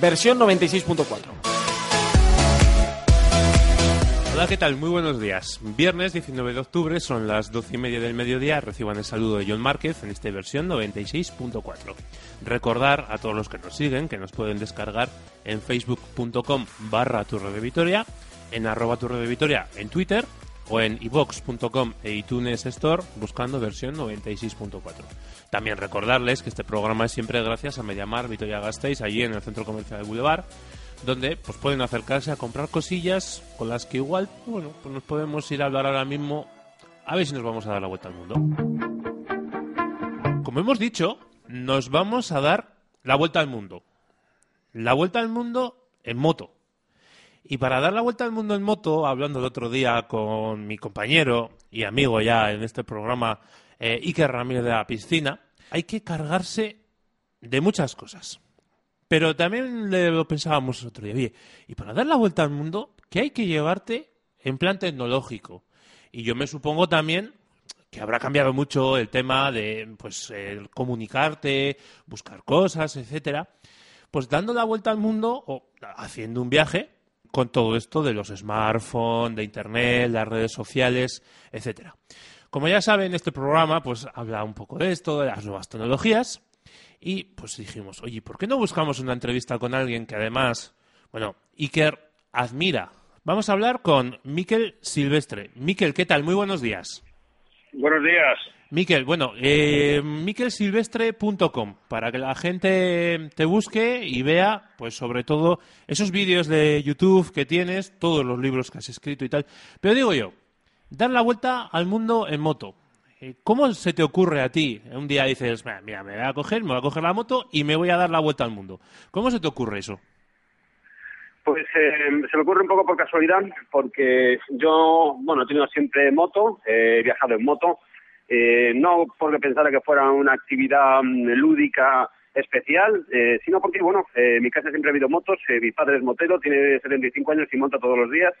versión 96.4. Hola, ¿qué tal? Muy buenos días. Viernes 19 de octubre, son las 12 y media del mediodía. Reciban el saludo de John Márquez en esta versión 96.4. Recordar a todos los que nos siguen que nos pueden descargar en facebook.com barra de en arroba Turre en Twitter o en ibox.com e iTunes Store buscando versión 96.4. También recordarles que este programa es siempre gracias a Mediamar Vitoria Gasteiz, allí en el Centro Comercial de Boulevard donde pues pueden acercarse a comprar cosillas con las que igual, bueno, pues nos podemos ir a hablar ahora mismo a ver si nos vamos a dar la vuelta al mundo. Como hemos dicho, nos vamos a dar la vuelta al mundo. La vuelta al mundo en moto. Y para dar la vuelta al mundo en moto, hablando el otro día con mi compañero y amigo ya en este programa, eh, Iker Ramírez de la Piscina, hay que cargarse de muchas cosas. Pero también lo pensábamos el otro día, y para dar la vuelta al mundo, ¿qué hay que llevarte en plan tecnológico? Y yo me supongo también que habrá cambiado mucho el tema de pues comunicarte, buscar cosas, etcétera. Pues dando la vuelta al mundo o haciendo un viaje con todo esto de los smartphones, de internet, las redes sociales, etcétera. Como ya saben, este programa pues habla un poco de esto, de las nuevas tecnologías y pues dijimos, oye, ¿por qué no buscamos una entrevista con alguien que además, bueno, Iker admira? Vamos a hablar con Miquel Silvestre. Miquel, ¿qué tal? Muy buenos días. Buenos días. Miquel, bueno, eh, miquelsilvestre.com, para que la gente te busque y vea, pues sobre todo, esos vídeos de YouTube que tienes, todos los libros que has escrito y tal. Pero digo yo, dar la vuelta al mundo en moto. Eh, ¿Cómo se te ocurre a ti? Un día dices, mira, me voy a coger, me voy a coger la moto y me voy a dar la vuelta al mundo. ¿Cómo se te ocurre eso? Pues eh, se me ocurre un poco por casualidad, porque yo, bueno, he tenido siempre moto, he viajado en moto, eh, no porque pensara que fuera una actividad mm, lúdica especial, eh, sino porque, bueno, eh, en mi casa siempre ha habido motos, eh, mi padre es motero, tiene 75 años y monta todos los días,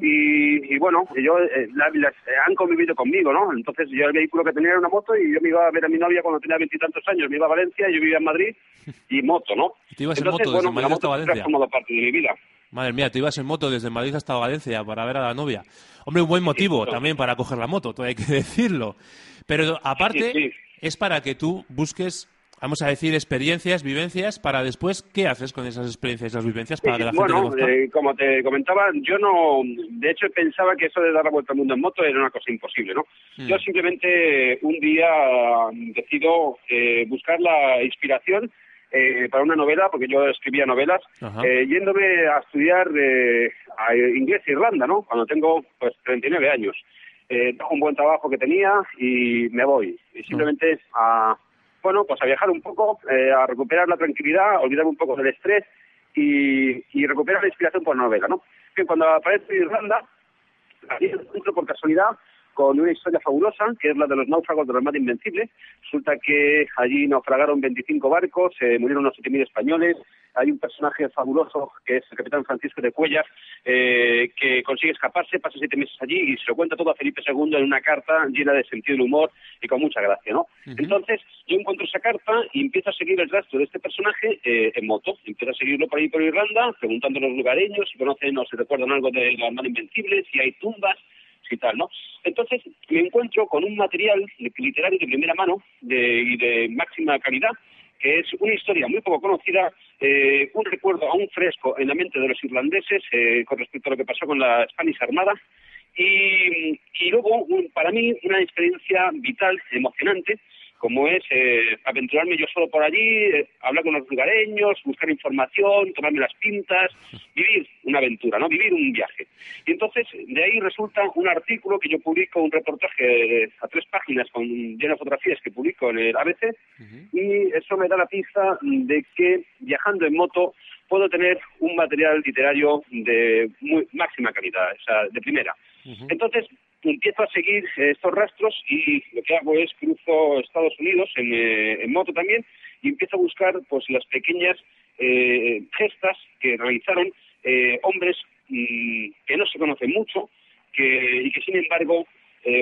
y, y, bueno, yo, la, las, han convivido conmigo, ¿no? Entonces yo el vehículo que tenía era una moto y yo me iba a ver a mi novia cuando tenía veintitantos años, me iba a Valencia, yo vivía en Madrid, y moto, ¿no? ¿Te ibas Entonces, en moto desde bueno, Madrid hasta Valencia? parte de mi vida. Madre mía, te ibas en moto desde Madrid hasta Valencia para ver a la novia. Hombre, un buen motivo sí, también para coger la moto, todo hay que decirlo. Pero aparte, sí, sí. es para que tú busques vamos a decir, experiencias, vivencias, para después, ¿qué haces con esas experiencias, esas vivencias para que la bueno, gente Bueno, eh, como te comentaba, yo no, de hecho pensaba que eso de dar la vuelta al mundo en moto era una cosa imposible, ¿no? Mm. Yo simplemente un día decido eh, buscar la inspiración eh, para una novela, porque yo escribía novelas, eh, yéndome a estudiar eh, a inglés e Irlanda, ¿no? Cuando tengo pues 39 años. Eh, un buen trabajo que tenía y me voy. Y simplemente a bueno, pues a viajar un poco, a recuperar la tranquilidad, olvidarme un poco del estrés y, y recuperar la inspiración por novela, ¿no? Que cuando aparece Irlanda, encuentro por casualidad con una historia fabulosa, que es la de los náufragos de la Armada Invencible. Resulta que allí naufragaron 25 barcos, eh, murieron unos 7.000 españoles. Hay un personaje fabuloso, que es el capitán Francisco de Cuellar, eh, que consigue escaparse, pasa siete meses allí y se lo cuenta todo a Felipe II en una carta llena de sentido del humor y con mucha gracia, ¿no? Uh -huh. Entonces, yo encuentro esa carta y empiezo a seguir el rastro de este personaje eh, en moto. Empiezo a seguirlo por ahí por Irlanda, preguntando a los lugareños si conocen o si recuerdan algo de la Armada Invencible, si hay tumbas, y ¿no? Entonces me encuentro con un material literario de primera mano y de máxima calidad, que es una historia muy poco conocida, eh, un recuerdo aún fresco en la mente de los irlandeses eh, con respecto a lo que pasó con la Spanish Armada, y, luego, para mí, una experiencia vital, emocionante, como es eh, aventurarme yo solo por allí, eh, hablar con los lugareños, buscar información, tomarme las pintas, vivir una aventura, ¿no? Vivir un viaje. Y entonces, de ahí resulta un artículo que yo publico, un reportaje a tres páginas con llenas de fotografías que publico en el ABC, uh -huh. y eso me da la pista de que viajando en moto puedo tener un material literario de muy, máxima calidad, o sea, de primera. Uh -huh. Entonces, empiezo a seguir eh, estos rastros y lo que hago es cruzo Estados Unidos en, eh, en moto también y empiezo a buscar pues las pequeñas eh, gestas que realizaron hombres mmm, que no se conocen mucho y que sin embargo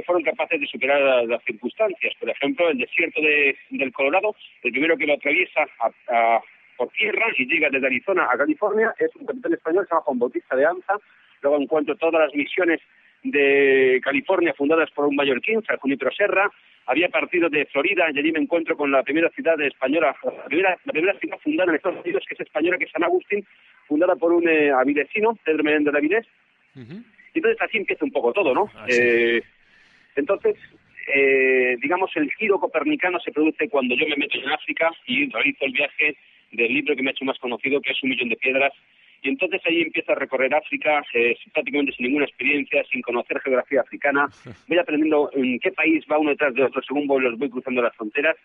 fueron capaces de superar las, circunstancias. Por ejemplo, el desierto de, del Colorado, el primero que lo atraviesa a, a, por tierra y llega desde Arizona a California. Es un capitán español, se llama Juan Bautista de Anza. Luego encuentro todas las misiones de California fundadas por un mallorquín, San Junipero Serra. Había partido de Florida y allí me encuentro con la primera ciudad española, la primera, la primera ciudad fundada en Estados Unidos, que es española, que es San Agustín, fundada por un eh, avidecino, Pedro Menéndez de Avilés. Y entonces así empieza un poco todo, ¿no? Eh, entonces, eh, digamos, el giro copernicano se produce cuando yo me meto en África y realizo el viaje del libro que me ha hecho más conocido, que es Un millón de piedras. Y entonces ahí empiezo a recorrer África, eh, prácticamente sin ninguna experiencia, sin conocer geografía africana. Voy aprendiendo en qué país va uno detrás de otro según voy, los voy cruzando las fronteras.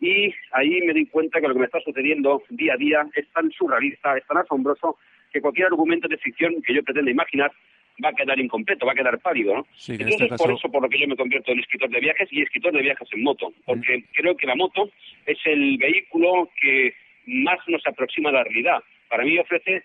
Y ahí me doy cuenta que lo que me está sucediendo día a día es tan surrealista, es tan asombroso, que cualquier argumento de ficción que yo pretenda imaginar va a quedar incompleto, va a quedar pálido, ¿no? Sí, que en Entonces, este por eso por lo que yo me convierto en escritor de viajes y escritor de viajes en moto, porque creo que la moto es el vehículo que más nos aproxima a la realidad. Para mí ofrece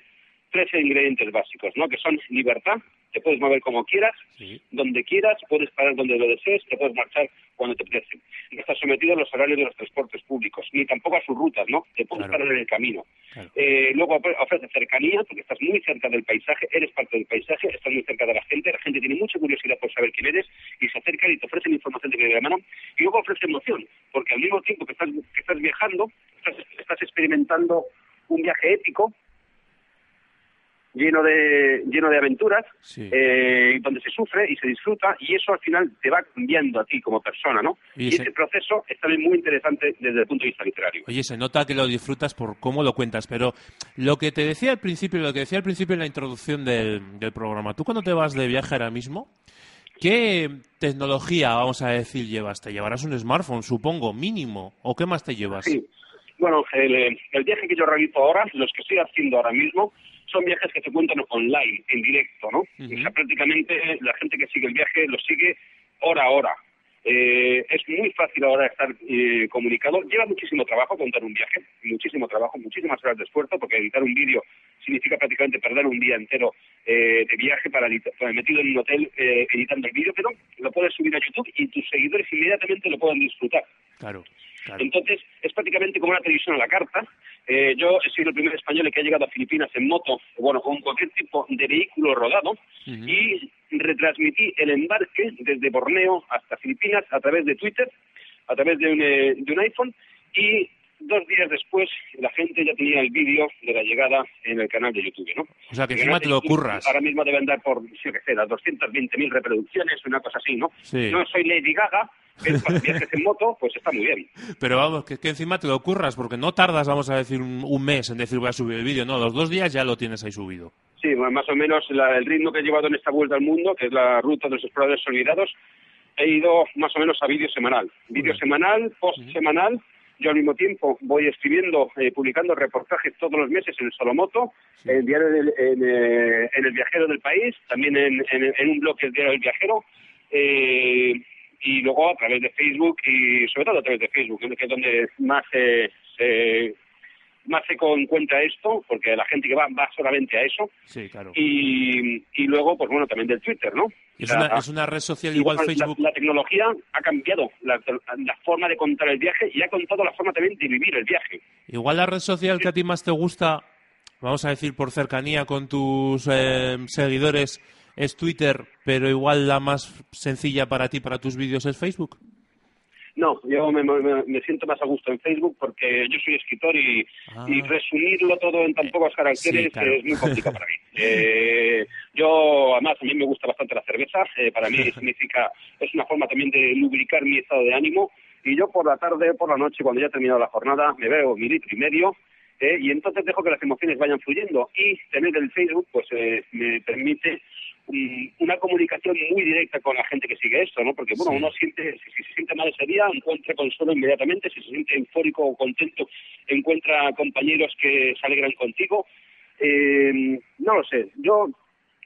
tres ingredientes básicos, ¿no? Que son libertad, te puedes mover como quieras, Sí. donde quieras, puedes parar donde lo desees, te puedes marchar cuando te apetece. No estás sometido a los horarios de los transportes públicos, ni tampoco a sus rutas, ¿no? Te puedes Claro. parar en el camino. Claro. Eh, luego ofre- ofrece cercanía, porque estás muy cerca del paisaje, eres parte del paisaje, estás muy cerca de la gente, la gente tiene mucha curiosidad por saber quién eres y se acercan y te ofrecen información de primera mano. Y luego ofrece emoción, porque al mismo tiempo que estás, que estás viajando, estás, estás experimentando un viaje épico, lleno de, lleno de aventuras, Sí. eh, donde se sufre y se disfruta, y eso al final te va cambiando a ti como persona, ¿no? Y Y, ese- ese proceso es también muy interesante desde el punto de vista literario. Oye, se nota que lo disfrutas por cómo lo cuentas, pero lo que te decía al principio, lo que decía al principio en la introducción del, del programa, tú cuando te vas de viaje ahora mismo, ¿qué tecnología, vamos a decir, llevas? ¿Te llevarás un smartphone, supongo, mínimo? ¿O qué más te llevas? Sí. Bueno, el, eh, el viaje que yo realizo ahora, los que estoy haciendo ahora mismo, son viajes que se cuentan online, en directo, ¿no? Ujú. O sea, prácticamente la gente que sigue el viaje lo sigue hora a hora. Eh, es muy fácil ahora estar eh, comunicado. Lleva muchísimo trabajo contar un viaje, muchísimo trabajo, muchísimas horas de esfuerzo, porque editar un vídeo significa prácticamente perder un día entero eh, de viaje para, para metido en un hotel editando el vídeo, pero lo puedes subir a YouTube y tus seguidores inmediatamente lo pueden disfrutar. Claro, claro. Entonces, es prácticamente como una televisión a la carta. Eh, yo he sido el primer español que ha llegado a Filipinas en moto, bueno, con cualquier tipo de vehículo rodado, y retransmití el embarque desde Borneo hasta Filipinas a través de Twitter, a través de un, eh, de un iPhone, y dos días después la gente ya tenía el vídeo de la llegada en el canal de YouTube, ¿no? O sea, que encima te lo curras. Ahora mismo debe andar por, sí, que sé, las 220.000 reproducciones, una cosa así, ¿no? Sí. No soy Lady Gaga, pero para viajes en moto, pues está muy bien. Pero vamos, que, que encima te lo curras, porque no tardas, vamos a decir, un, un mes en decir voy a subir el vídeo. No, los dos días ya lo tienes ahí subido. Sí, más o menos la- el ritmo que he llevado en esta vuelta al mundo, que es la ruta de los exploradores olvidados, he ido más o menos a vídeo semanal. Vídeo semanal, post semanal. Yo al mismo tiempo voy escribiendo, eh, publicando reportajes todos los meses en el Solomoto, Sí. en, diario del- en, eh, en el Viajero del País, también en, en- en un blog que es Diario del Viajero, eh, y luego a través de Facebook y sobre todo a través de Facebook, que es donde más se más se encuentra esto, porque la gente que va va solamente a eso, Sí, claro. y, y luego, pues bueno, también del Twitter, ¿no? Es La- una, es una red social igual la- Facebook. La, tecnología ha cambiado la, la forma de contar el viaje y ha contado la forma también de vivir el viaje. Igual la red social que a ti más te gusta, vamos a decir por cercanía con tus eh, seguidores, es Twitter, pero igual la más sencilla para ti, para tus vídeos, es Facebook. No, yo me, me- me siento más a gusto en Facebook porque yo soy escritor y, Ah. y resumirlo todo en tan pocos caracteres sí, claro. es muy complicado para mí. Eh, yo, además, a mí me gusta bastante la cerveza. eh, para mí significa, es una forma también de lubricar mi estado de ánimo. Y yo por la tarde, por la noche, cuando ya he terminado la jornada, me veo mi litro y medio. eh, y entonces dejo que las emociones vayan fluyendo. Y tener el Facebook, pues eh, me permite una comunicación muy directa con la gente que sigue esto, ¿no? Porque, bueno, Sí. uno siente, si, si se siente mal ese día, encuentra consuelo inmediatamente, si se siente eufórico o contento, encuentra compañeros que se alegran contigo. Eh, no lo sé, yo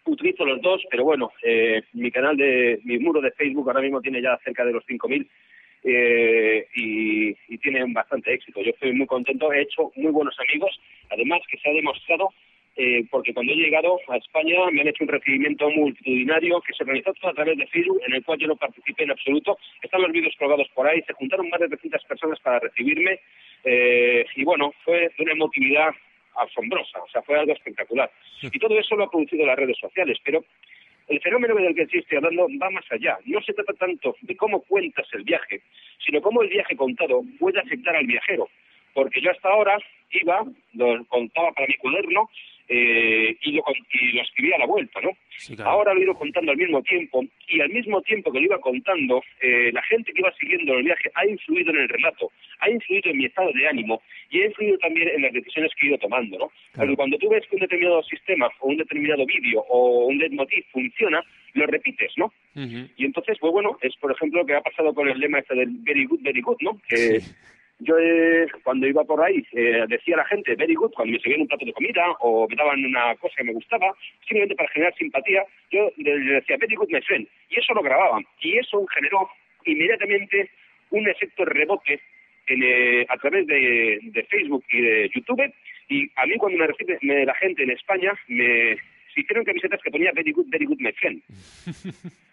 utilizo los dos, pero bueno, eh, mi canal de, mi muro de Facebook ahora mismo tiene ya cerca de los 5.000 eh, y, y tiene bastante éxito. Yo estoy muy contento, he hecho muy buenos amigos, además que se ha demostrado eh, porque cuando he llegado a España me han hecho un recibimiento multitudinario que se organizó todo a través de Facebook, en el cual yo no participé en absoluto. Están los vídeos colgados por ahí, se juntaron más de 300 personas para recibirme eh, y bueno, fue de una emotividad asombrosa, o sea, fue algo espectacular. Y todo eso lo ha producido las redes sociales, pero el fenómeno del que estoy hablando va más allá. No se trata tanto de cómo cuentas el viaje, sino cómo el viaje contado puede afectar al viajero. Porque yo hasta ahora iba, lo contaba para mi cuaderno, eh, y, lo, y lo escribía a la vuelta, ¿no? Ahora lo he ido contando al mismo tiempo y al mismo tiempo que lo iba contando, eh, la gente que iba siguiendo el viaje ha influido en el relato, ha influido en mi estado de ánimo y ha influido también en las decisiones que he ido tomando, ¿no? Porque cuando tú ves que un determinado sistema o un determinado vídeo o un leitmotiv funciona, lo repites, ¿no? Y entonces, pues bueno, es por ejemplo lo que ha pasado con el lema este del very good, very good, ¿no? Que yo eh, cuando iba por ahí eh, decía a la gente very good cuando me servían un plato de comida o me daban una cosa que me gustaba, simplemente para generar simpatía, yo le decía very good my friend y eso lo grababan. Y eso generó inmediatamente un efecto rebote eh, a través de, de, Facebook y de YouTube. Y a mí cuando me recibe la gente en España me hicieron camisetas que ponía very good, very good my friend.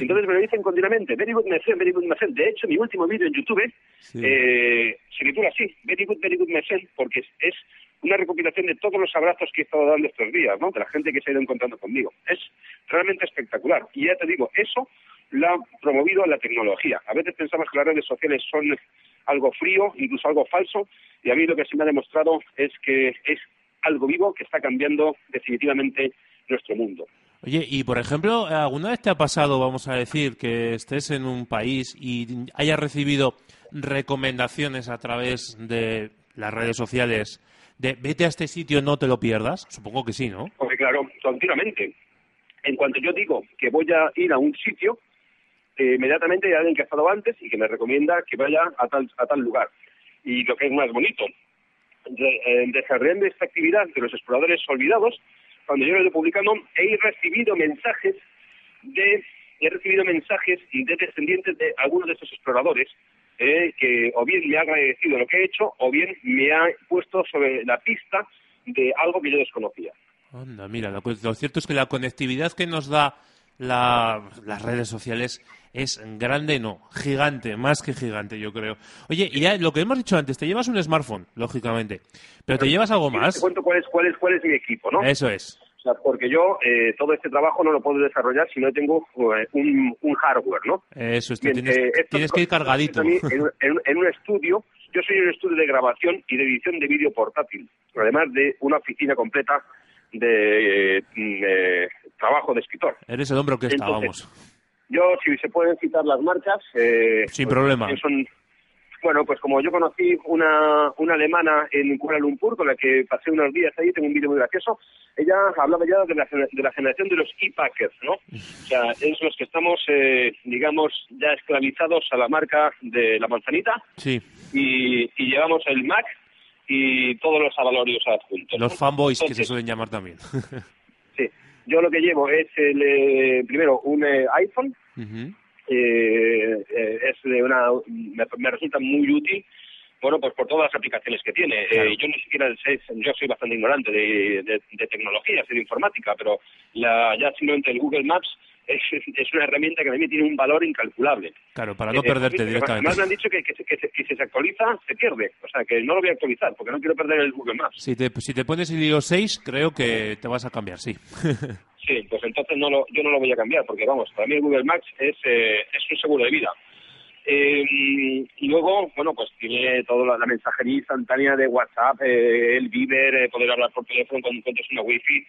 Entonces me lo dicen continuamente, very good friend, very good friend. De hecho, mi último vídeo en YouTube eh, se titula así, very good, very good friend, porque es, una recopilación de todos los abrazos que he estado dando estos días, ¿no? De la gente que se ha ido encontrando conmigo. Es realmente espectacular. Y ya te digo, eso lo ha promovido la tecnología. A veces pensamos que las redes sociales son algo frío, incluso algo falso, y a mí lo que se me ha demostrado es que es algo vivo que está cambiando definitivamente nuestro mundo. Oye, y por ejemplo, ¿alguna vez te ha pasado, vamos a decir, que estés en un país y hayas recibido recomendaciones a través de las redes sociales de vete a este sitio, no te lo pierdas? Supongo que sí, ¿no? Porque claro, continuamente. En cuanto yo digo que voy a ir a un sitio, eh, inmediatamente hay alguien que ha estado antes y que me recomienda que vaya a tal, a tal lugar. Y lo que es más bonito, de, desarrollando esta actividad de los exploradores olvidados, cuando yo lo he publicando, he recibido mensajes de he recibido mensajes de descendientes de algunos de esos exploradores eh, que o bien me ha agradecido lo que he hecho o bien me ha puesto sobre la pista de algo que yo desconocía. Anda, mira, lo cierto es que la conectividad que nos da las redes sociales es grande, no, gigante, más que gigante, yo creo. Oye, y ya lo que hemos dicho antes, te llevas un smartphone, lógicamente, pero te llevas algo más. Te cuento cuál es, cuál es, cuál es mi equipo, ¿no? Eso es. O sea, porque yo eh, todo este trabajo no lo puedo desarrollar si no tengo eh, un, un, hardware, ¿no? Eso es, tienes, eh, tienes que ir cargadito. En, en, en, un estudio, yo soy un estudio de grabación y de edición de vídeo portátil, además de una oficina completa de mm, trabajo de escritor. Eres el hombre que estábamos. Yo, si se pueden citar las marcas... Eh, Sin problema. Son, bueno, pues como yo conocí una, una alemana en Kuala Lumpur, con la que pasé unos días ahí, tengo un vídeo muy gracioso, ella hablaba ya de la, de la generación de los e-packers, ¿no? O sea, es los que estamos, eh, digamos, ya esclavizados a la marca de la manzanita. Sí. Y, y llevamos el Mac y todos los avalorios adjuntos. Los fanboys que se suelen llamar también. sí. Yo lo que llevo es, el, eh, primero, un eh, iPhone. Eh, es de una, me, resulta muy útil bueno, pues por todas las aplicaciones que tiene. yo ni siquiera sé, yo soy bastante ignorante de, de, de tecnología, de informática, pero la, ya simplemente el Google Maps es, es, una herramienta que a mí tiene un valor incalculable. Claro, para no perderte directamente. Además me han dicho que, que, que, si se actualiza, se pierde. O sea, que no lo voy a actualizar, porque no quiero perder el Google Maps. Si te, si te pones el iOS 6, creo que te vas a cambiar, sí. sí, pues entonces no lo, yo no lo voy a cambiar, porque vamos, para mí el Google Maps es, eh, es un seguro de vida. Eh, y luego, bueno, pues tiene toda la, mensajería instantánea de WhatsApp, eh, el Viber, eh, poder hablar por teléfono cuando encuentres una wifi,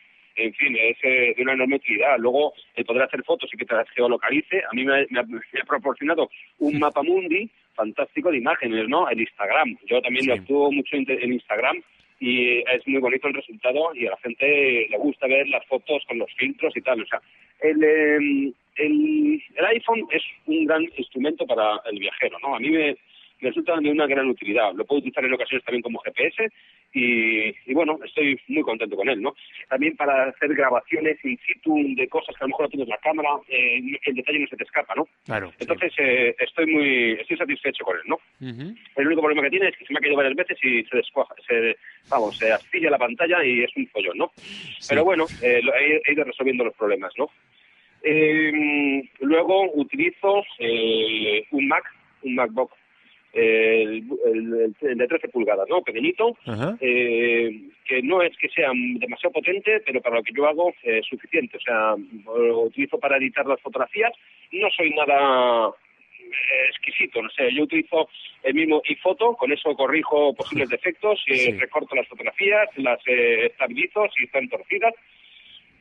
en fin, es eh, de una enorme utilidad. Luego, el poder hacer fotos y que te las geolocalice, a mí me, me, ha, proporcionado un mapa mundi fantástico de imágenes, ¿no? El Instagram. Yo también sí. actúo mucho en Instagram y es muy bonito el resultado y a la gente le gusta ver las fotos con los filtros y tal. O sea, el, el, el iPhone es un gran instrumento para el viajero, ¿no? A mí me, me resulta de una gran utilidad. Lo puedo utilizar en ocasiones también como GPS y, bueno, estoy muy contento con él, ¿no? También para hacer grabaciones in situ de cosas que a lo mejor no tienes la cámara, eh, el detalle no se te escapa, ¿no? Claro. Entonces eh, estoy muy estoy satisfecho con él, ¿no? El único problema que tiene es que se me ha caído varias veces y se descuaja, se, vamos, se astilla la pantalla y es un follón, ¿no? Pero bueno, eh, he, ido resolviendo los problemas, ¿no? Eh, luego utilizo eh, un Mac, un MacBook el, de 13 pulgadas, ¿no? Pequeñito, eh, que no es que sea demasiado potente, pero para lo que yo hago es suficiente. O sea, lo utilizo para editar las fotografías. No soy nada eh, exquisito, no sé, yo utilizo el mismo iPhoto, con eso corrijo posibles defectos, recorto las fotografías, las eh, estabilizo si están torcidas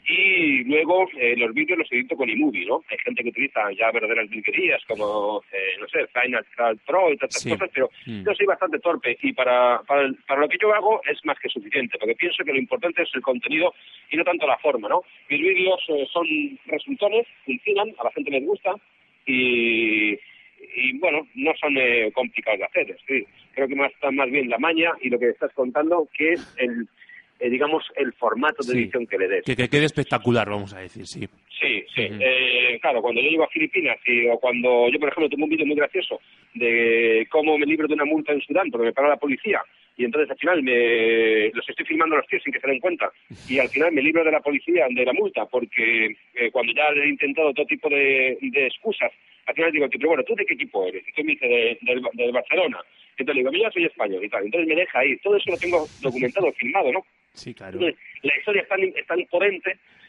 y luego eh, los vídeos los edito con iMovie, ¿no? Hay gente que utiliza ya verdaderas virguerías como, eh, no sé, Final Cut Pro y tantas cosas, pero mm. yo soy bastante torpe y para, para, para, lo que yo hago es más que suficiente, porque pienso que lo importante es el contenido y no tanto la forma, ¿no? Mis vídeos eh, son resultones, funcionan, a la gente les gusta y, y bueno, no son eh, complicados de hacer. Sí, creo que más está más bien la maña y lo que estás contando, que el eh, digamos, el formato de edición que le des. Que, quede espectacular, vamos a decir, sí. Sí, sí. eh, claro, cuando yo llego a Filipinas y, o cuando yo, por ejemplo, tengo un vídeo muy gracioso de cómo me libro de una multa en Sudán porque me para la policía y entonces al final me los estoy filmando los tíos sin que se den cuenta y al final me libro de la policía de la multa porque eh, cuando ya he intentado todo tipo de, de excusas al final digo, pero bueno, ¿tú de qué equipo eres? Y tú me dice, de, de, Barcelona. Entonces le digo, yo soy español y tal. Entonces me deja ahí. Todo eso lo tengo documentado, filmado, ¿no? Sí, claro. la historia es tan, es tan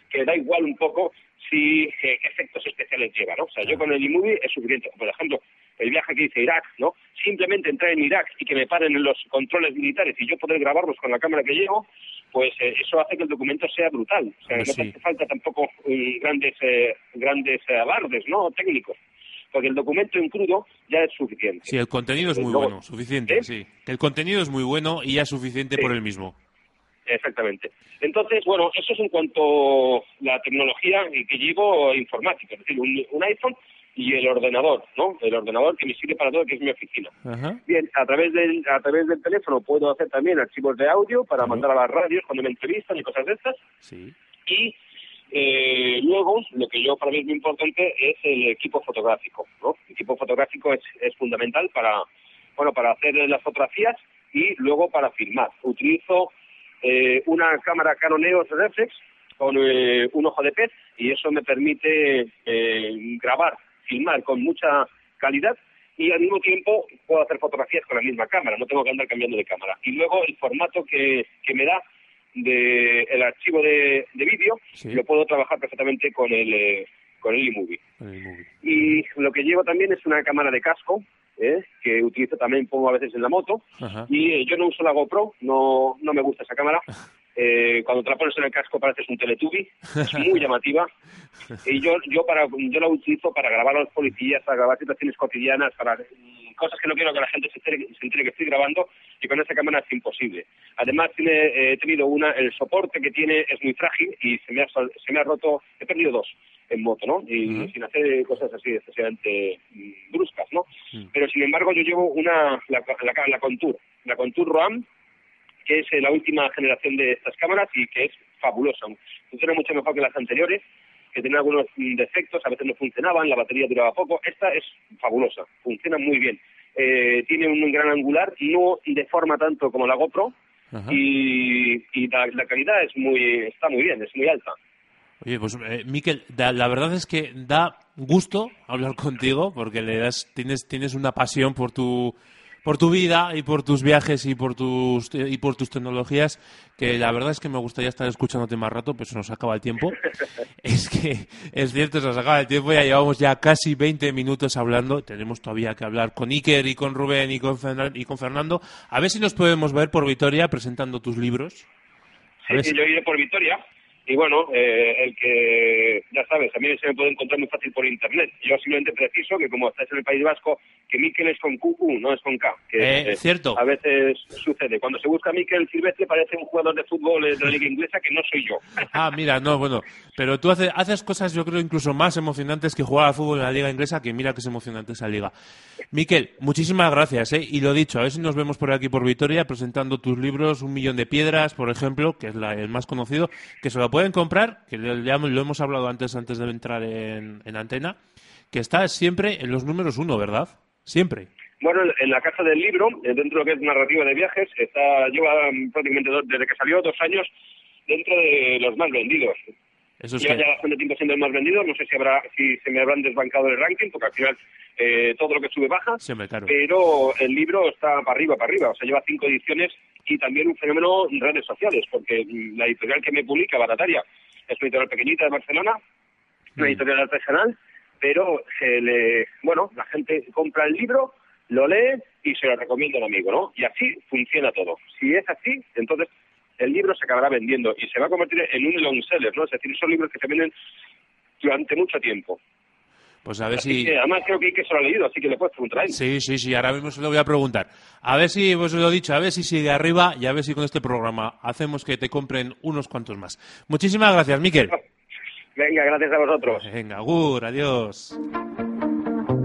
que da igual un poco si qué efectos especiales lleva, ¿no? O sea, yo con el iMovie es suficiente. Por ejemplo, el viaje que hice a Irak, ¿no? Simplemente entrar en Irak y que me paren en los controles militares y yo poder grabarlos con la cámara que llevo, pues eh, eso hace que el documento sea brutal. O sea, no hace falta tampoco um, grandes eh, grandes eh, alardes, ¿no? Técnicos porque el documento en crudo ya es suficiente. Sí, el contenido es muy bueno, suficiente, sí. El contenido es muy bueno y ya es suficiente por el mismo. Exactamente. Entonces, bueno, eso es en cuanto a la tecnología que llevo informática, es decir, un, iPhone y el ordenador, ¿no? El ordenador que me sirve para todo, que es mi oficina. Bien, a través del a través del teléfono puedo hacer también archivos de audio para mandar a las radios cuando me entrevistan y cosas de estas. Sí. Y eh, luego, lo que yo para mí es muy importante es el equipo fotográfico. El equipo fotográfico es, fundamental para, bueno, para hacer las fotografías y luego para filmar. Utilizo eh, una cámara Canon EOS Reflex con eh, un ojo de pez y eso me permite grabar, filmar con mucha calidad y al mismo tiempo puedo hacer fotografías con la misma cámara, no tengo que andar cambiando de cámara. Y luego el formato que me da de el archivo de, de vídeo lo puedo trabajar perfectamente con el con el iMovie. Y lo que llevo también es una cámara de casco ¿eh? que utilizo también, pongo a veces en la moto. Y eh, yo no uso la GoPro, no, no me gusta esa cámara. Eh, cuando te la pones en el casco pareces un teletubi, es muy llamativa. Y yo, yo, para, yo la utilizo para grabar a los policías, para grabar situaciones cotidianas, para mm, cosas que no quiero que la gente se entere, se entere que estoy grabando y con esa cámara es imposible. Además, tiene, he tenido una, el soporte que tiene es muy frágil y se me ha, se me ha roto, he perdido dos en moto, ¿no? Y sin hacer cosas así excesivamente mm, bruscas, ¿no? Pero sin embargo yo llevo una, la, la, la Contour, la Contour RAM, que es eh, la última generación de estas cámaras y que es fabulosa. Funciona mucho mejor que las anteriores, que tenían algunos mm, defectos, a veces no funcionaban, la batería duraba poco. Esta es fabulosa, funciona muy bien. Eh, tiene un gran angular, no deforma tanto como la GoPro y, y la, la, calidad es muy está muy bien, es muy alta. Oye, pues eh, Miquel, la verdad es que da gusto hablar contigo porque le das, tienes, tienes una pasión por tu, por tu vida y por tus viajes y por tus, y por tus tecnologías que la verdad es que me gustaría estar escuchándote más rato, pero se nos acaba el tiempo. es que es cierto, se nos acaba el tiempo, ya llevamos ya casi 20 minutos hablando, tenemos todavía que hablar con Iker y con Rubén y con, y con Fernando. A ver si nos podemos ver por Vitoria presentando tus libros. sí, yo iré por Vitoria y bueno, eh, el que, ya sabes, a mí se me puede encontrar muy fácil por internet. Yo simplemente preciso que como estáis en el País Vasco, que Miquel es con QQ, no es con K. Que eh, cierto. A veces sucede. Cuando se busca Miquel Silvestre parece un jugador de fútbol de la liga inglesa que no soy yo. Ah, mira, no, bueno. Pero tú haces, haces cosas, yo creo, incluso más emocionantes que jugar al fútbol en la liga inglesa, que mira que es emocionante esa liga. Miquel, muchísimas gracias, ¿eh? Y lo dicho, a ver si nos vemos por aquí por Vitoria presentando tus libros, Un Millón de Piedras, por ejemplo, que es el más conocido, que se lo pueden comprar, que ya lo hemos hablado antes, antes de entrar en, antena, que está siempre en los números uno, ¿verdad? Siempre. Bueno, en la casa del libro, eh, dentro de lo que es narrativa de viajes, está lleva mm, prácticamente desde que salió dos años dentro de los más vendidos. Eso es Lleva ya bastante tiempo siendo el más vendido. No sé si habrá, si se me habrán desbancado el ranking, porque al final eh, todo lo que sube baja. Pero el libro está para arriba, para arriba. O sea, lleva cinco ediciones y también un fenómeno en redes sociales, porque la editorial que me publica, Barataria, es una editorial pequeñita de Barcelona, una mm. editorial artesanal, pero se le, bueno, la gente compra el libro, lo lee y se lo recomienda a un amigo, ¿no? Y así funciona todo. Si es así, entonces el libro se acabará vendiendo y se va a convertir en un long seller, ¿no? Es decir, son libros que se venden durante mucho tiempo. Pues a ver si. además creo que Ike se lo ha leído, así que le puedes preguntar ahí. Sí, sí, sí, ahora mismo se lo voy a preguntar. A ver si, vos lo he dicho, a ver si sigue arriba y a ver si con este programa hacemos que te compren unos cuantos más. Muchísimas gracias, Miquel. Venga, gracias a vosotros. Venga, Gur, adiós.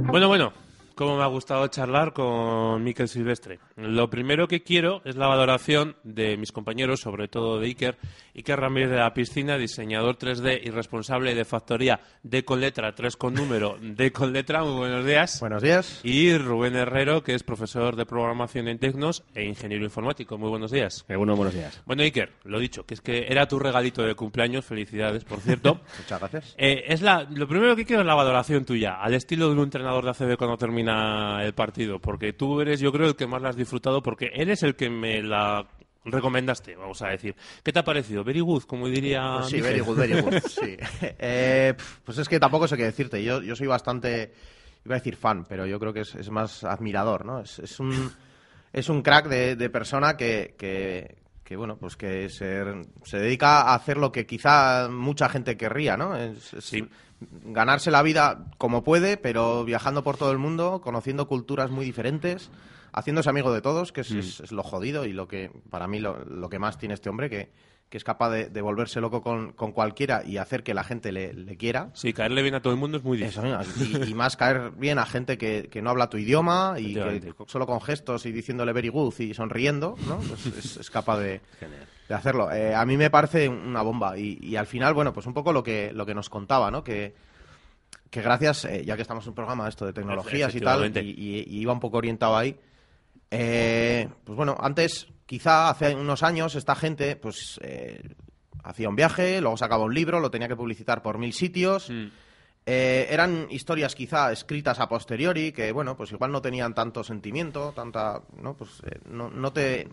Bueno, bueno, cómo me ha gustado charlar con Miquel Silvestre. Lo primero que quiero es la valoración de mis compañeros, sobre todo de Iker, Iker Ramírez de la Piscina, diseñador 3D y responsable de factoría de con letra, 3 con número, de con letra. Muy buenos días. Buenos días. Y Rubén Herrero, que es profesor de programación en Tecnos e ingeniero informático. Muy buenos días. Eh, bueno, buenos días. Bueno, Iker, lo dicho, que es que era tu regalito de cumpleaños. Felicidades, por cierto. Muchas gracias. Eh, es la, lo primero que quiero es la valoración tuya, al estilo de un entrenador de ACB cuando termina el partido? Porque tú eres, yo creo, el que más la has disfrutado porque eres el que me la recomendaste, vamos a decir. ¿Qué te ha parecido? Very good, como diría. Pues sí, very good, very good. Eh, pues es que tampoco sé qué decirte. Yo, yo soy bastante, iba a decir fan, pero yo creo que es, más admirador, ¿no? Es, un, es un crack de, persona que, que, bueno, pues que se, se, dedica a hacer lo que quizá mucha gente querría, ¿no? sí ganarse la vida como puede, pero viajando por todo el mundo, conociendo culturas muy diferentes, haciéndose amigo de todos, que es, mm. lo jodido y lo que, para mí, lo, que más tiene este hombre, que, es capaz de, volverse loco con, cualquiera y hacer que la gente le, quiera. Sí, caerle bien a todo el mundo es muy difícil. y, más caer bien a gente que, no habla tu idioma y que solo con gestos y diciéndole very good y sonriendo, ¿no? Pues es, capaz de de hacerlo. Eh, a mí me parece una bomba y, al final, bueno, pues un poco lo que, lo que nos contaba, ¿no? Que, que gracias, eh, ya que estamos en un programa esto de tecnologías y tal, y, iba un poco orientado ahí, eh, pues bueno, antes, quizá hace unos años, esta gente, pues hacía un viaje, luego sacaba un libro, lo tenía que publicitar por mil sitios. Mm. eran historias quizá escritas a posteriori que, bueno, pues igual no tenían tanto sentimiento, tanta, ¿no? Pues no, no, te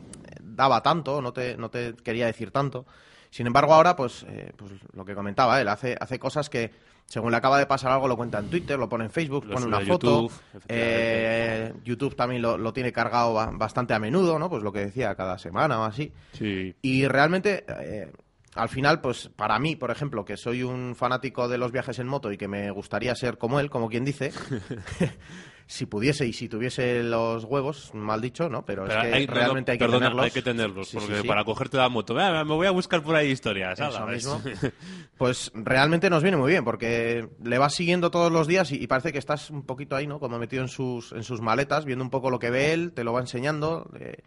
daba tanto, no te, no te quería decir tanto. Sin embargo, ahora, pues, eh, pues lo que comentaba él, hace, hace cosas que, según le acaba de pasar algo, lo cuenta en Twitter, lo pone en Facebook, pone una foto. Eh, YouTube, también lo, lo, tiene cargado bastante a menudo, ¿no? Pues lo que decía, cada semana o así. Sí. Y realmente, eh, al final, pues para mí, por ejemplo, que soy un fanático de los viajes en moto y que me gustaría ser como él, como quien dice, si pudiese y si tuviese los huevos, mal dicho, ¿no? Pero, es que realmente hay, que tenerlos. hay que tenerlos. porque para cogerte la moto, me voy a buscar por ahí historias. Eso Pues realmente nos viene muy bien, porque le vas siguiendo todos los días y, parece que estás un poquito ahí, ¿no? Como metido en sus, en sus maletas, viendo un poco lo que ve él, te lo va enseñando. Eh,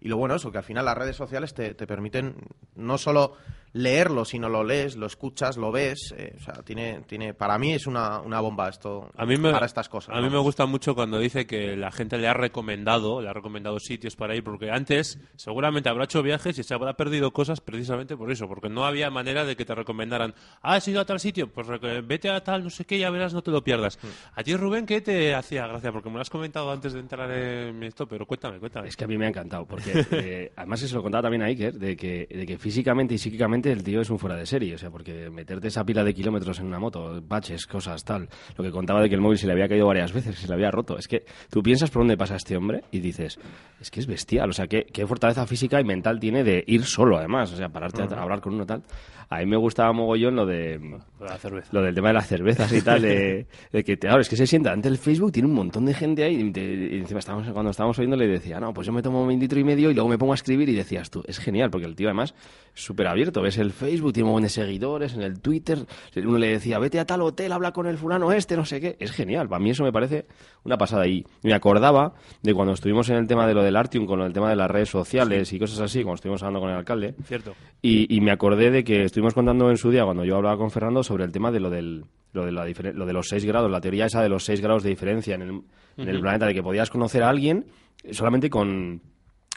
y lo bueno es que al final las redes sociales te, te permiten no solo leerlo, si no lo lees, lo escuchas, lo ves. Eh, o sea, tiene, tiene, para mí es una, una bomba esto a mí me, para estas cosas. A mí me gusta mucho cuando dice que la gente le ha recomendado, le ha recomendado sitios para ir, porque antes seguramente habrá hecho viajes y se habrá perdido cosas precisamente por eso, porque no había manera de que te recomendaran, ah, has ido a tal sitio, pues vete a tal, no sé qué, ya verás, no te lo pierdas. Mm. A ti, Rubén, ¿qué te hacía gracia? Porque me lo has comentado antes de entrar en esto, pero cuéntame, cuéntame. Es que a mí me ha encantado, porque eh, además se lo contaba también a Iker, de que, de que físicamente y psíquamente el tío es un fuera de serie, o sea, porque meterte esa pila de kilómetros en una moto, baches, cosas, tal. Lo que contaba de que el móvil se le había caído varias veces, que se le había roto. Es que tú piensas por dónde pasa este hombre y dices, es que es bestial, o sea, qué, qué fortaleza física y mental tiene de ir solo, además, o sea, pararte a hablar con uno tal. A mí me gustaba mogollón lo de La cerveza. lo del tema de las cervezas y tal, de, de que, te, claro, es que se sienta ante el Facebook, tiene un montón de gente ahí, y, te- y encima estábamos, cuando estábamos oyendo le decía, no, pues yo me tomo un litro y medio y luego me pongo a escribir y decías tú, es genial, porque el tío además súper abierto, ves el Facebook, tiene de seguidores, en el Twitter, uno le decía, vete a tal hotel, habla con el fulano este, no sé qué, es genial, para mí eso me parece una pasada. Y me acordaba de cuando estuvimos en el tema de lo del Artium, con el tema de las redes sociales y cosas así, cuando estuvimos hablando con el alcalde, Cierto. y, y me acordé de que estuvimos contando en su día, cuando yo hablaba con Fernando, sobre el tema de lo, del, lo, de, la lo de los seis grados, la teoría esa de los seis grados de diferencia en el, en el planeta, de que podías conocer a alguien solamente con,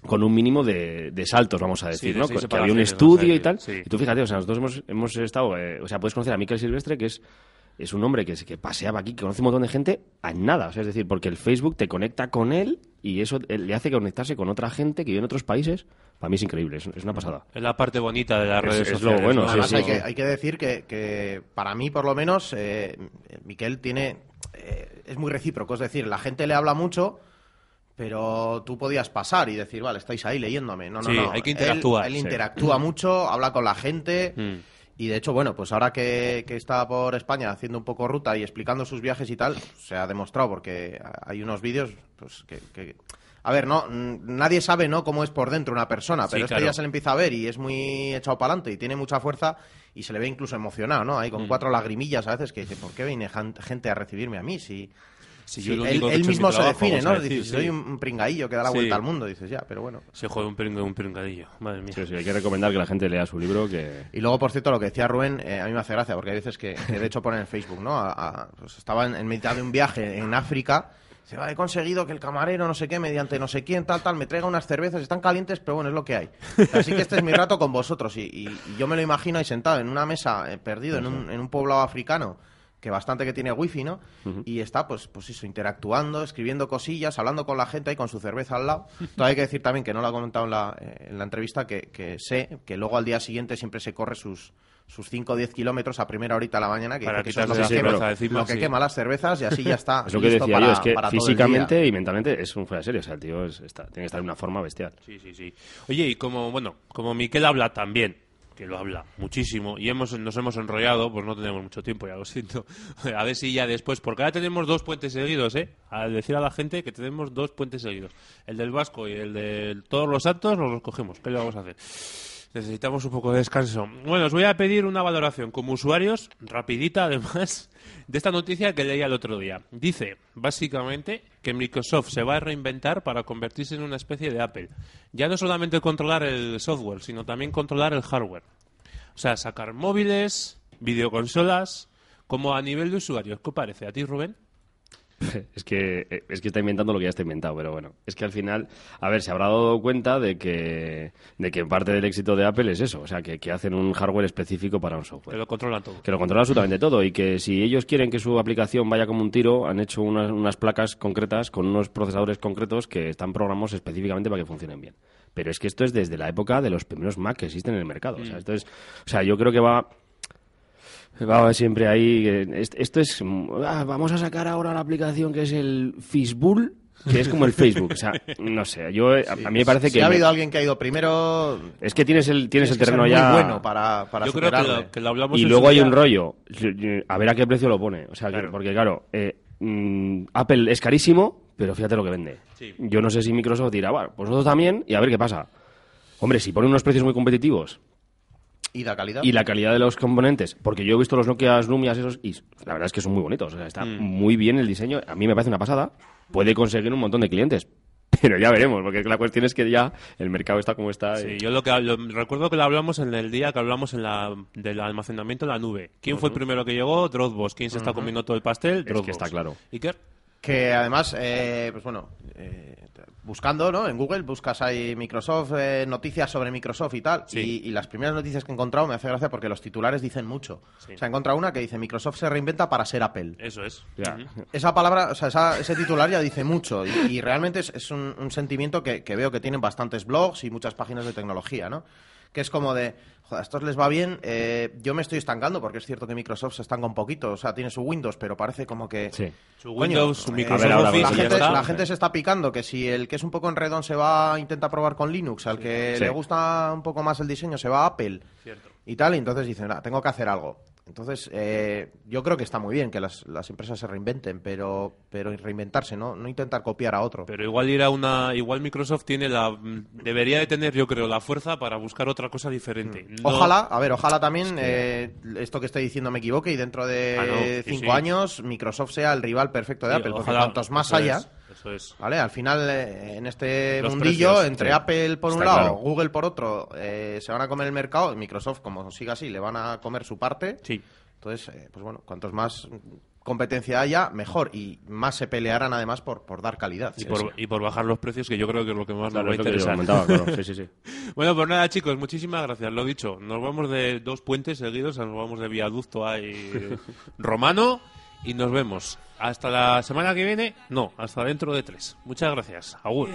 con un mínimo de, de saltos, vamos a decir, de ¿no? Que había un estudio y tal. sí. Y tú fíjate, o sea, nosotros hemos, hemos estado, eh, o sea, puedes conocer a Miquel Silvestre, que es es un hombre que, que paseaba aquí, que conoce un montón de gente, a nada. O sea, es decir, porque el Facebook te conecta con él y eso le hace conectarse con otra gente que vive en otros países. Para mí es increíble, es, es una pasada. Es la parte bonita de las Es- redes es lo sociales. bueno, ¿no? sí, Además, sí, hay, sí. que, hay que decir que, que para mí, por lo menos, eh, Miquel tiene. eh, es muy recíproco. Es decir, la gente le habla mucho, pero tú podías pasar y decir, vale, estáis ahí leyéndome. No, no, Sí, no. hay que interactuar, Él, sí. interactúa mucho, habla con la gente. Mm. Y de hecho, bueno, pues ahora que, que está por España haciendo un poco ruta y explicando sus viajes y tal, se ha demostrado porque hay unos vídeos pues que, que- a ver, no mm, nadie sabe no cómo es por dentro una persona, Sí, pero esto claro. ya se le empieza a ver y es muy echado para adelante y tiene mucha fuerza y se le ve incluso emocionado, ¿no? Ahí con Mm. cuatro lagrimillas a veces que dice, ¿por qué viene gente a recibirme a mí si Si yo él, mismo se trabajo, define, ¿no? decir, Dices, sí. soy un, pringadillo que da la Sí. vuelta al mundo, dices, ya, pero bueno. Se juega un, pringue- un pringadillo. Madre mía. Hay que recomendar que la gente lea su libro, que... Y luego, por cierto, lo que decía Rubén, eh, a mí me hace gracia, porque hay veces que, que de hecho pone en Facebook, ¿no? A- a- pues estaba en, en mitad de un viaje en África, se va, he conseguido que el camarero, no sé qué, mediante no sé quién, tal, tal, me traiga unas cervezas, están calientes, pero bueno, es lo que hay. Así que este es mi rato con vosotros, y, y- y yo me lo imagino ahí sentado en una mesa, eh, perdido en un, en un poblado africano, que bastante que tiene wifi, ¿no? Y está, pues, pues eso, interactuando, escribiendo cosillas, hablando con la gente ahí con su cerveza al lado. Todavía hay que decir también que no lo ha comentado en la, en la entrevista, que, que sé que luego al día siguiente siempre se corre sus sus 5 o 10 kilómetros a primera horita de la mañana, que, Para que eso es lo que, quema, encima, lo que sí. quema las cervezas y así ya está. Es lo que listo decía para- yo, es que físicamente y mentalmente es un fuera de serie. O sea, el tío es- está- tiene que estar en una forma bestial. Sí, sí, sí. Oye, y como, bueno, como Miquel habla también, que lo habla muchísimo, y hemos, nos hemos enrollado, pues no tenemos mucho tiempo, ya lo siento. A ver si ya después, porque ahora tenemos dos puentes seguidos, ¿eh? Al decir a la gente que tenemos dos puentes seguidos. El del Vasco y el de todos los santos nos los cogemos. ¿Qué le vamos a hacer? Necesitamos un poco de descanso. Bueno, os voy a pedir una valoración como usuarios, rapidita además, de esta noticia que leía el otro día. Dice, básicamente, que Microsoft se va a reinventar para convertirse en una especie de Apple. Ya no solamente controlar el software, sino también controlar el hardware. O sea, sacar móviles, videoconsolas, como a nivel de usuarios. ¿Qué parece? ¿A ti, Rubén? Es que, eh, es que está inventando lo que ya está inventado, pero bueno. Es que al final, a ver, se habrá dado cuenta de que, de que parte del éxito de Apple es eso. O sea, que, que hacen un hardware específico para un Que software. lo controlan todo. Que lo controla absolutamente todo y que si ellos quieren que su aplicación vaya como un tiro, han hecho unas, unas placas concretas con unos procesadores concretos que están programados específicamente para que funcionen bien. Pero es que esto es desde la época de los primeros Mac que existen en el mercado. O sea, esto es, o sea, yo creo que va va siempre ahí. est- Esto es, mm, ah, vamos a sacar ahora la aplicación que es el Fishbull, que es como el Facebook. O sea, no sé, yo eh, a, a mí me parece si que ha me- habido alguien que ha ido primero, es que tienes el tienes tienes el que ser terreno muy ya bueno para, para Yo creo que superarle. lo, que lo hablamos y luego hay día. un rollo. A ver a qué precio lo pone. O sea, que- Claro. porque claro, eh, mm, Apple es carísimo, pero fíjate lo que vende. Sí. Yo no sé si Microsoft dirá, bueno, pues nosotros también y a ver qué pasa. Hombre, si ponen unos precios muy competitivos Y la calidad. y la calidad de los componentes, porque yo he visto los Nokia Lumias esos y la verdad es que son muy bonitos. O sea, está muy bien el diseño. A mí me parece una pasada. Puede conseguir un montón de clientes. Pero ya veremos, porque la cuestión es que ya el mercado está como está. Sí, y- yo lo que hablo- recuerdo que lo hablamos en el día que hablamos en la, del almacenamiento en la nube. ¿Quién fue el primero que llegó? Dropbox. ¿Quién se está comiendo todo el pastel? que Dropbox. está claro. Iker? Que además, eh, pues bueno, eh, buscando, ¿no? En Google buscas ahí Microsoft, eh, noticias sobre Microsoft y tal. Sí. Y, y las primeras noticias que he encontrado me hace gracia porque los titulares dicen mucho. Sí. O sea, he encontrado una que dice Microsoft se reinventa para ser Apple. Eso es. Esa palabra, o sea, esa- ese titular ya dice mucho y, y realmente es, es un, un sentimiento que, que veo que tienen bastantes blogs y muchas páginas de tecnología, ¿no? Que es como de, joder, a estos les va bien, eh, yo me estoy estancando, porque es cierto que Microsoft se estanca un poquito, o sea, tiene su Windows, pero parece como que... Sí. Su Coño, Windows, su eh, Microsoft Office la, gente, está. la gente se está picando que si el que es un poco enredón se va a intentar probar con Linux, al que Sí. le gusta un poco más el diseño se va a Apple Cierto. y tal, y entonces dicen, "Ah, tengo que hacer algo. Entonces, eh, yo creo que está muy bien que las, las empresas se reinventen, pero, pero reinventarse, ¿no? no intentar copiar a otro. Pero igual ir a una, igual Microsoft tiene la, debería de tener, yo creo, la fuerza para buscar otra cosa diferente. No- Mm. Ojalá, a ver, ojalá también eh, esto que estoy diciendo me equivoque y dentro de Ah, no, cinco sí. años Microsoft sea el rival perfecto de Sí, Apple, porque ojalá, cuantos más eso haya, eso es. ¿vale? Al final, eh, en este Los mundillo, precios, entre sí. Apple por un lado, claro. Google por otro, eh, se van a comer el mercado, y Microsoft, como siga así, le van a comer su parte. Sí. Entonces, eh, pues bueno, cuantos más competencia haya, mejor. Y más se pelearán además por, por dar calidad. Y por, y por bajar los precios, que yo creo que es lo que más Claro, nos va a interesar. comentaba, claro. Sí, sí, sí. Bueno, pues nada, chicos, muchísimas gracias. Lo dicho, nos vamos de dos puentes seguidos, nos vamos de viaducto ahí romano y nos vemos. Hasta la semana que viene, no, hasta dentro de tres. Muchas gracias. Agur.